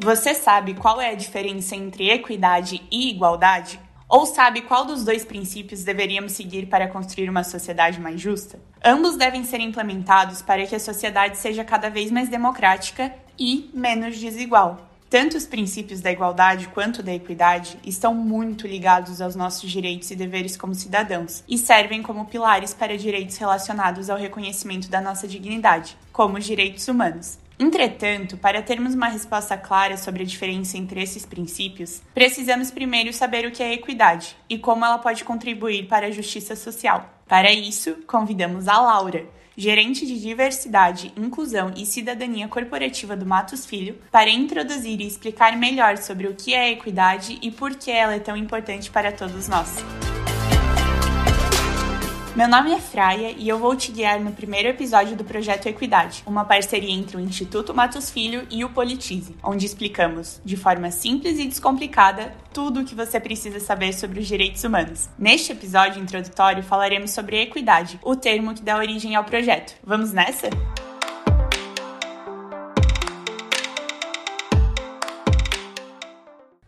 Você sabe qual é a diferença entre equidade e igualdade? Ou sabe qual dos dois princípios deveríamos seguir para construir uma sociedade mais justa? Ambos devem ser implementados para que a sociedade seja cada vez mais democrática e menos desigual. Tanto os princípios da igualdade quanto da equidade estão muito ligados aos nossos direitos e deveres como cidadãos e servem como pilares para direitos relacionados ao reconhecimento da nossa dignidade, como os direitos humanos. Entretanto, para termos uma resposta clara sobre a diferença entre esses princípios, precisamos primeiro saber o que é equidade e como ela pode contribuir para a justiça social. Para isso, convidamos a Laura, gerente de diversidade, inclusão e cidadania corporativa do Matos Filho, para introduzir e explicar melhor sobre o que é equidade e por que ela é tão importante para todos nós. Meu nome é Fraia e eu vou te guiar no primeiro episódio do Projeto Equidade, uma parceria entre o Instituto Matos Filho e o Politize, onde explicamos, de forma simples e descomplicada, tudo o que você precisa saber sobre os direitos humanos. Neste episódio introdutório falaremos sobre equidade, o termo que dá origem ao projeto. Vamos nessa?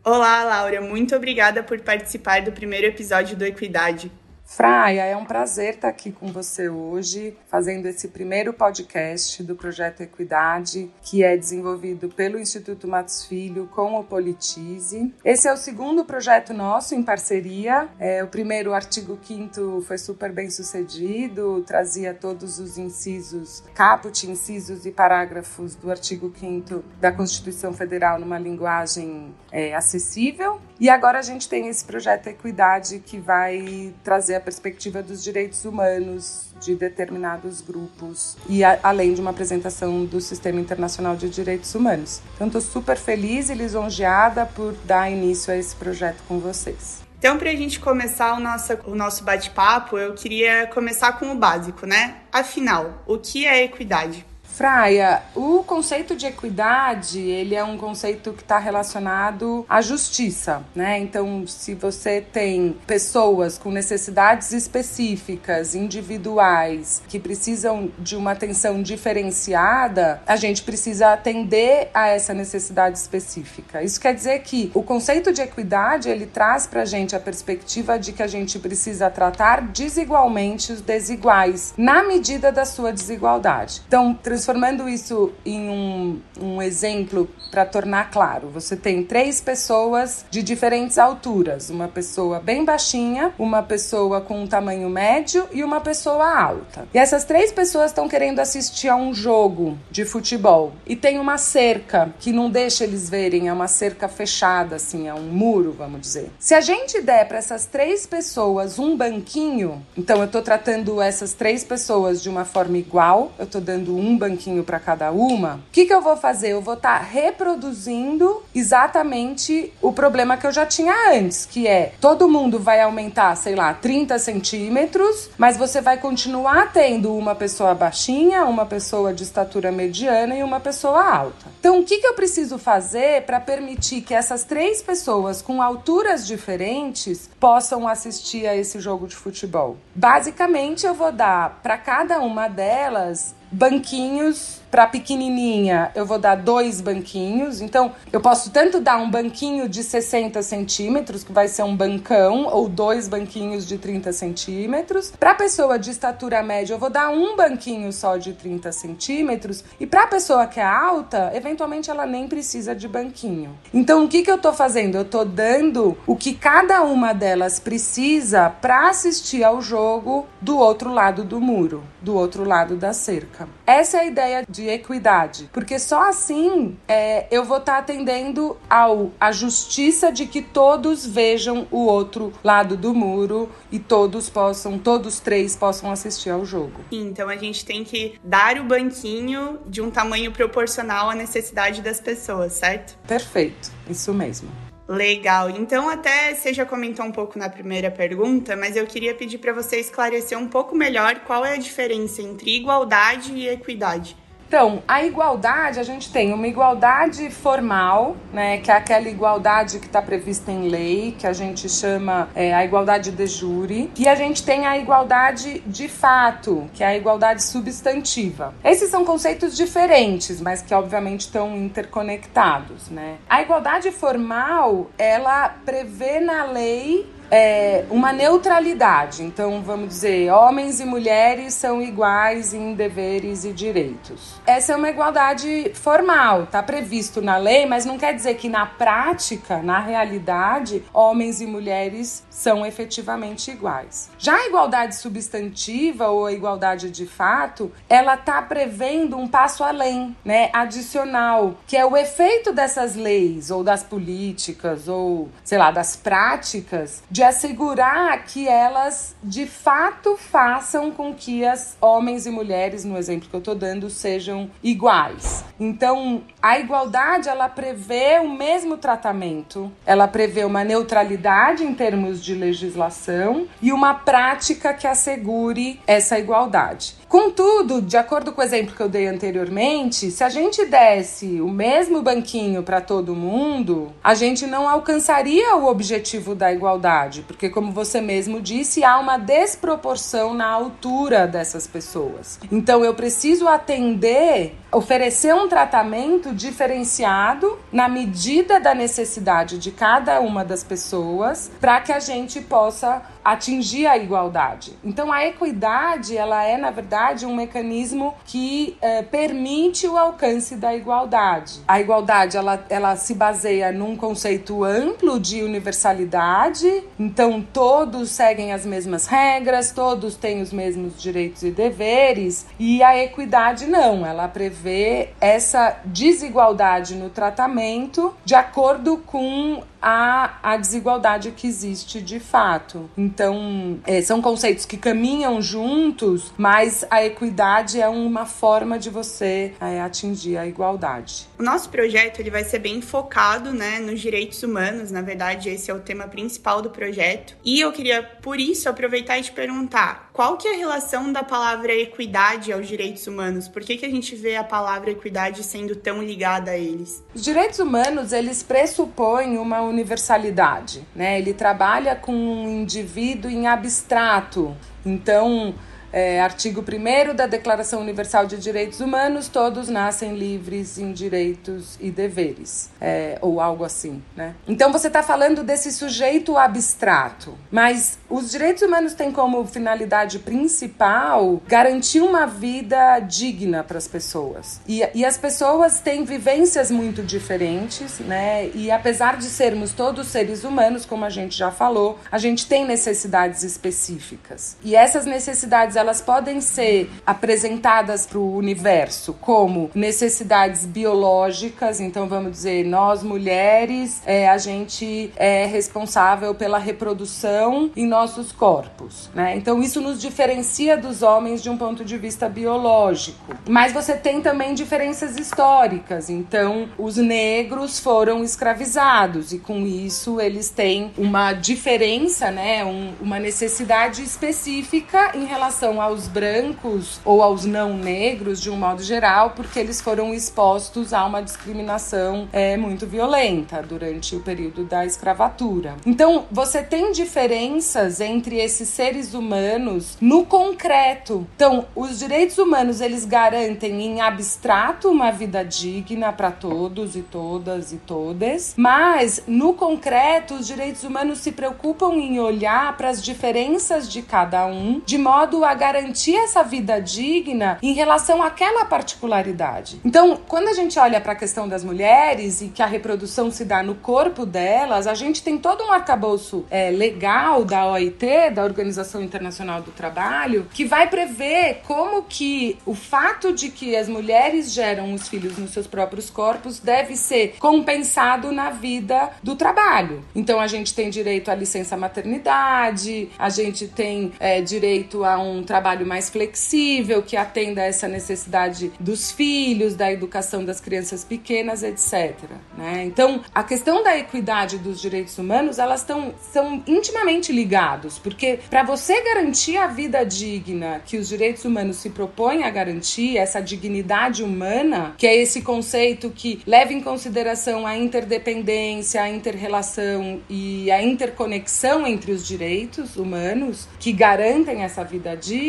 Olá, Laura, muito obrigada por participar do primeiro episódio do Equidade. Fraia, é um prazer estar aqui com você hoje, fazendo esse primeiro podcast do projeto Equidade, que é desenvolvido pelo Instituto Matos Filho com o Politize. Esse é o segundo projeto nosso em parceria. É, o primeiro, o artigo 5 foi super bem sucedido, trazia todos os incisos, caput, incisos e parágrafos do artigo 5 da Constituição Federal numa linguagem é, acessível. E agora a gente tem esse projeto Equidade que vai trazer a perspectiva dos direitos humanos de determinados grupos e a, além de uma apresentação do Sistema Internacional de Direitos Humanos. Então estou super feliz e lisonjeada por dar início a esse projeto com vocês. Então, para a gente começar o nosso, o nosso bate-papo, eu queria começar com o básico, né? Afinal, o que é equidade? Fraia, o conceito de equidade, ele é um conceito que está relacionado à justiça, né? Então, se você tem pessoas com necessidades específicas, individuais, que precisam de uma atenção diferenciada, a gente precisa atender a essa necessidade específica. Isso quer dizer que o conceito de equidade, ele traz para a gente a perspectiva de que a gente precisa tratar desigualmente os desiguais, na medida da sua desigualdade. Então, transformando isso em um, um exemplo para tornar claro, você tem três pessoas de diferentes alturas: uma pessoa bem baixinha, uma pessoa com um tamanho médio e uma pessoa alta. E essas três pessoas estão querendo assistir a um jogo de futebol e tem uma cerca que não deixa eles verem, é uma cerca fechada, assim, é um muro, vamos dizer. Se a gente der para essas três pessoas um banquinho, então eu estou tratando essas três pessoas de uma forma igual, eu estou dando um banquinho banquinho para cada uma, o que, que eu vou fazer? Eu vou estar tá reproduzindo exatamente o problema que eu já tinha antes, que é todo mundo vai aumentar, sei lá, 30 centímetros, mas você vai continuar tendo uma pessoa baixinha, uma pessoa de estatura mediana e uma pessoa alta. Então, o que, que eu preciso fazer para permitir que essas três pessoas com alturas diferentes possam assistir a esse jogo de futebol? Basicamente, eu vou dar para cada uma delas banquinhos Para pequenininha, eu vou dar dois banquinhos. Então, eu posso tanto dar um banquinho de 60 centímetros, que vai ser um bancão, ou dois banquinhos de 30 centímetros. Para pessoa de estatura média, eu vou dar um banquinho só de 30 centímetros. E para pessoa que é alta, eventualmente ela nem precisa de banquinho. Então, o que, que eu tô fazendo? Eu tô dando o que cada uma delas precisa para assistir ao jogo do outro lado do muro, do outro lado da cerca. Essa é a ideia de equidade, porque só assim é, eu vou estar tá atendendo ao a justiça de que todos vejam o outro lado do muro e todos possam, todos três possam assistir ao jogo. Então a gente tem que dar o banquinho de um tamanho proporcional à necessidade das pessoas, certo? Perfeito, isso mesmo. Legal. Então, até você já comentou um pouco na primeira pergunta, mas eu queria pedir para você esclarecer um pouco melhor qual é a diferença entre igualdade e equidade. Então, a igualdade, a gente tem uma igualdade formal, né, que é aquela igualdade que está prevista em lei, que a gente chama é, a igualdade de jure, e a gente tem a igualdade de fato, que é a igualdade substantiva. Esses são conceitos diferentes, mas que obviamente estão interconectados, né? A igualdade formal, ela prevê na lei é, uma neutralidade. Então, vamos dizer, homens e mulheres são iguais em deveres e direitos. Essa é uma igualdade formal, está previsto na lei, mas não quer dizer que na prática, na realidade, homens e mulheres são efetivamente iguais. Já a igualdade substantiva ou a igualdade de fato, ela está prevendo um passo além, né, adicional, que é o efeito dessas leis ou das políticas ou, sei lá, das práticas de de assegurar que elas de fato façam com que as homens e mulheres, no exemplo que eu estou dando, sejam iguais. Então, a igualdade ela prevê o mesmo tratamento, ela prevê uma neutralidade em termos de legislação e uma prática que assegure essa igualdade. Contudo, de acordo com o exemplo que eu dei anteriormente, se a gente desse o mesmo banquinho para todo mundo, a gente não alcançaria o objetivo da igualdade, porque, como você mesmo disse, há uma desproporção na altura dessas pessoas. Então, eu preciso atender, oferecer um tratamento diferenciado na medida da necessidade de cada uma das pessoas, para que a gente possa atingir a igualdade. Então a equidade ela é na verdade um mecanismo que é, permite o alcance da igualdade. A igualdade ela, ela se baseia num conceito amplo de universalidade. Então todos seguem as mesmas regras, todos têm os mesmos direitos e deveres. E a equidade não, ela prevê essa desigualdade no tratamento de acordo com a, a desigualdade que existe de fato. Então, é, são conceitos que caminham juntos, mas a equidade é uma forma de você é, atingir a igualdade. O nosso projeto ele vai ser bem focado né, nos direitos humanos, na verdade, esse é o tema principal do projeto. E eu queria, por isso, aproveitar e te perguntar qual que é a relação da palavra equidade aos direitos humanos? Por que, que a gente vê a palavra equidade sendo tão ligada a eles? Os direitos humanos, eles pressupõem uma universalidade, né? Ele trabalha com um indivíduo em abstrato. Então, é, artigo 1 da Declaração Universal de Direitos Humanos, todos nascem livres em direitos e deveres, é, ou algo assim, né? Então você está falando desse sujeito abstrato, mas os direitos humanos têm como finalidade principal garantir uma vida digna para as pessoas. E, e as pessoas têm vivências muito diferentes, né? E apesar de sermos todos seres humanos, como a gente já falou, a gente tem necessidades específicas. E essas necessidades elas podem ser apresentadas para o universo como necessidades biológicas, então vamos dizer, nós mulheres, é, a gente é responsável pela reprodução em nossos corpos, né? Então isso nos diferencia dos homens de um ponto de vista biológico. Mas você tem também diferenças históricas, então os negros foram escravizados e com isso eles têm uma diferença, né? Um, uma necessidade específica em relação relação aos brancos ou aos não negros de um modo geral, porque eles foram expostos a uma discriminação é, muito violenta durante o período da escravatura. Então, você tem diferenças entre esses seres humanos no concreto. Então, os direitos humanos eles garantem em abstrato uma vida digna para todos e todas e todas, mas no concreto os direitos humanos se preocupam em olhar para as diferenças de cada um, de modo a garantir essa vida digna em relação àquela particularidade. Então, quando a gente olha para a questão das mulheres e que a reprodução se dá no corpo delas, a gente tem todo um arcabouço é, legal da OIT, da Organização Internacional do Trabalho, que vai prever como que o fato de que as mulheres geram os filhos nos seus próprios corpos deve ser compensado na vida do trabalho. Então, a gente tem direito à licença maternidade, a gente tem é, direito a um trabalho mais flexível que atenda a essa necessidade dos filhos, da educação das crianças pequenas, etc. Né? Então, a questão da equidade dos direitos humanos, elas tão, são intimamente ligados, porque para você garantir a vida digna que os direitos humanos se propõem a garantir, essa dignidade humana, que é esse conceito que leva em consideração a interdependência, a interrelação e a interconexão entre os direitos humanos que garantem essa vida digna,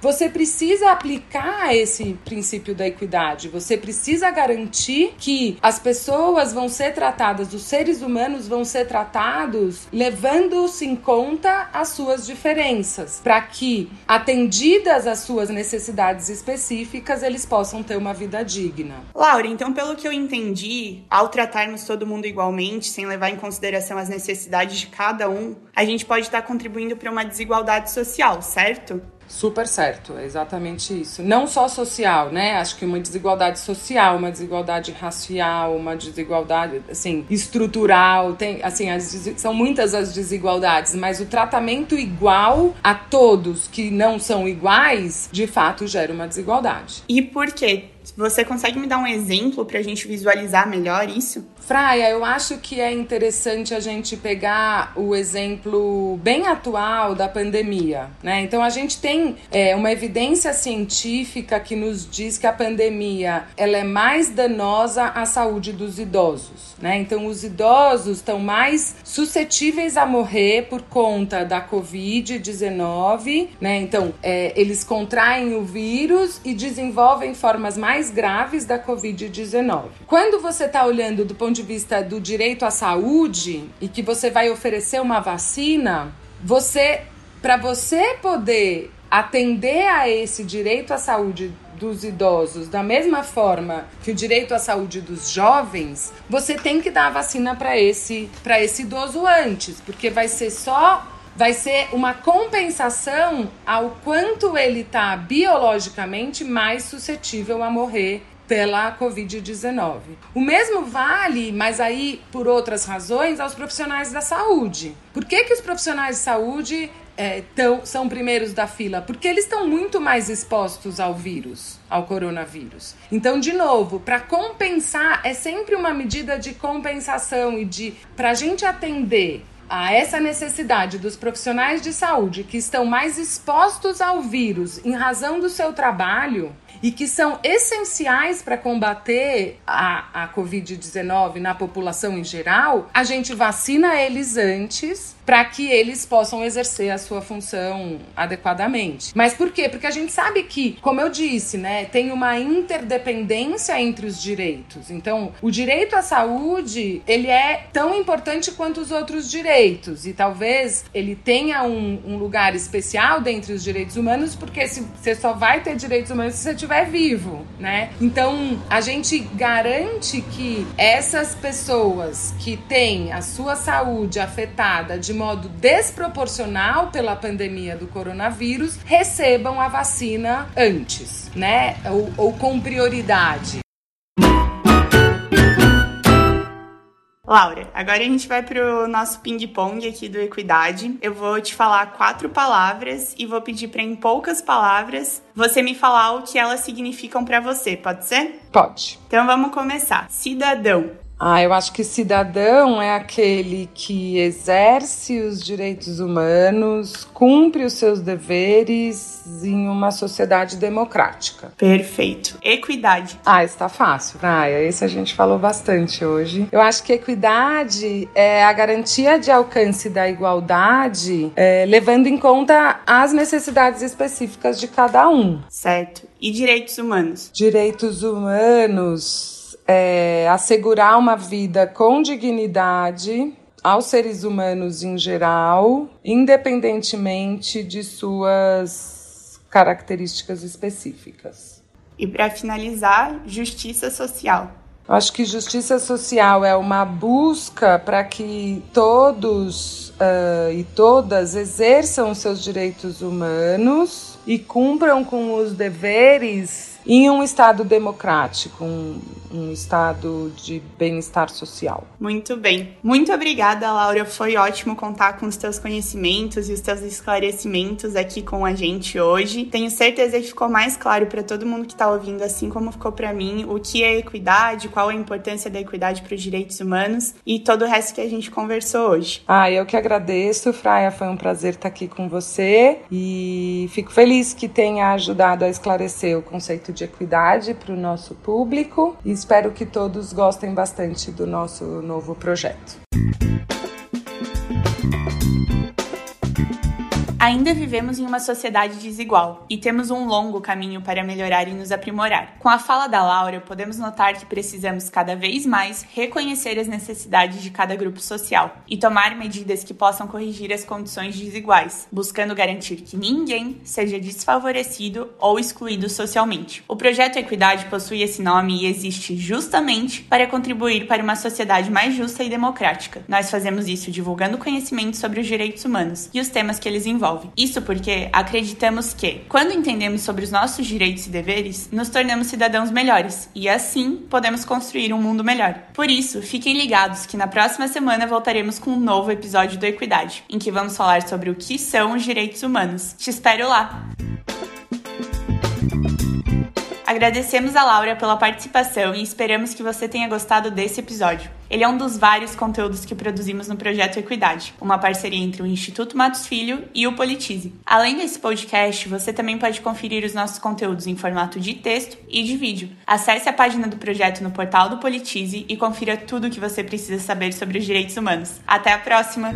você precisa aplicar esse princípio da equidade. Você precisa garantir que as pessoas vão ser tratadas, os seres humanos vão ser tratados levando-se em conta as suas diferenças, para que, atendidas as suas necessidades específicas, eles possam ter uma vida digna. Laura, então, pelo que eu entendi, ao tratarmos todo mundo igualmente, sem levar em consideração as necessidades de cada um, a gente pode estar contribuindo para uma desigualdade social, certo? Super certo, é exatamente isso. Não só social, né? Acho que uma desigualdade social, uma desigualdade racial, uma desigualdade, assim, estrutural, tem, assim, as, são muitas as desigualdades, mas o tratamento igual a todos que não são iguais, de fato, gera uma desigualdade. E por quê? Você consegue me dar um exemplo para a gente visualizar melhor isso? Fraia, eu acho que é interessante a gente pegar o exemplo bem atual da pandemia, né? Então a gente tem é, uma evidência científica que nos diz que a pandemia ela é mais danosa à saúde dos idosos, né? Então os idosos estão mais suscetíveis a morrer por conta da Covid-19, né? Então é, eles contraem o vírus e desenvolvem formas mais graves da Covid-19. Quando você está olhando do ponto de vista do direito à saúde e que você vai oferecer uma vacina, você, para você poder atender a esse direito à saúde dos idosos da mesma forma que o direito à saúde dos jovens, você tem que dar a vacina para esse para esse idoso antes, porque vai ser só vai ser uma compensação ao quanto ele está biologicamente mais suscetível a morrer pela Covid-19. O mesmo vale, mas aí por outras razões, aos profissionais da saúde. Por que, que os profissionais de saúde é, tão, são primeiros da fila? Porque eles estão muito mais expostos ao vírus, ao coronavírus. Então, de novo, para compensar, é sempre uma medida de compensação e de para a gente atender a essa necessidade dos profissionais de saúde que estão mais expostos ao vírus em razão do seu trabalho e que são essenciais para combater a, a Covid-19 na população em geral, a gente vacina eles antes para que eles possam exercer a sua função adequadamente. Mas por quê? Porque a gente sabe que, como eu disse, né, tem uma interdependência entre os direitos. Então, o direito à saúde, ele é tão importante quanto os outros direitos e talvez ele tenha um, um lugar especial dentre os direitos humanos, porque se, você só vai ter direitos humanos se você estiver vivo, né? Então, a gente garante que essas pessoas que têm a sua saúde afetada de modo desproporcional pela pandemia do coronavírus recebam a vacina antes, né? Ou, ou com prioridade. Laura, agora a gente vai pro nosso ping-pong aqui do Equidade. Eu vou te falar quatro palavras e vou pedir para em poucas palavras você me falar o que elas significam para você, pode ser? Pode. Então vamos começar. Cidadão. Ah, eu acho que cidadão é aquele que exerce os direitos humanos, cumpre os seus deveres em uma sociedade democrática. Perfeito. Equidade. Ah, está fácil, Praia. Esse a gente falou bastante hoje. Eu acho que equidade é a garantia de alcance da igualdade, é, levando em conta as necessidades específicas de cada um. Certo. E direitos humanos? Direitos humanos é assegurar uma vida com dignidade aos seres humanos em geral, independentemente de suas características específicas. E para finalizar, justiça social. Eu acho que justiça social é uma busca para que todos uh, e todas exerçam seus direitos humanos e cumpram com os deveres em um Estado democrático, um, um Estado de bem-estar social. Muito bem. Muito obrigada, Laura. Foi ótimo contar com os teus conhecimentos e os teus esclarecimentos aqui com a gente hoje. Tenho certeza que ficou mais claro para todo mundo que está ouvindo, assim como ficou para mim, o que é equidade, qual a importância da equidade para os direitos humanos e todo o resto que a gente conversou hoje. Ah, eu que agradeço, Fraia. Foi um prazer estar aqui com você e fico feliz que tenha ajudado a esclarecer o conceito de equidade para o nosso público e espero que todos gostem bastante do nosso novo projeto. Ainda vivemos em uma sociedade desigual e temos um longo caminho para melhorar e nos aprimorar. Com a fala da Laura, podemos notar que precisamos cada vez mais reconhecer as necessidades de cada grupo social e tomar medidas que possam corrigir as condições desiguais, buscando garantir que ninguém seja desfavorecido ou excluído socialmente. O projeto Equidade possui esse nome e existe justamente para contribuir para uma sociedade mais justa e democrática. Nós fazemos isso divulgando conhecimento sobre os direitos humanos e os temas que eles envolvem envolve. Isso porque acreditamos que, quando entendemos sobre os nossos direitos e deveres, nos tornamos cidadãos melhores e assim podemos construir um mundo melhor. Por isso, fiquem ligados que na próxima semana voltaremos com um novo episódio do Equidade, em que vamos falar sobre o que são os direitos humanos. Te espero lá! Agradecemos a Laura pela participação e esperamos que você tenha gostado desse episódio. Ele é um dos vários conteúdos que produzimos no projeto Equidade, uma parceria entre o Instituto Matos Filho e o Politize. Além desse podcast, você também pode conferir os nossos conteúdos em formato de texto e de vídeo. Acesse a página do projeto no portal do Politize e confira tudo o que você precisa saber sobre os direitos humanos. Até a próxima!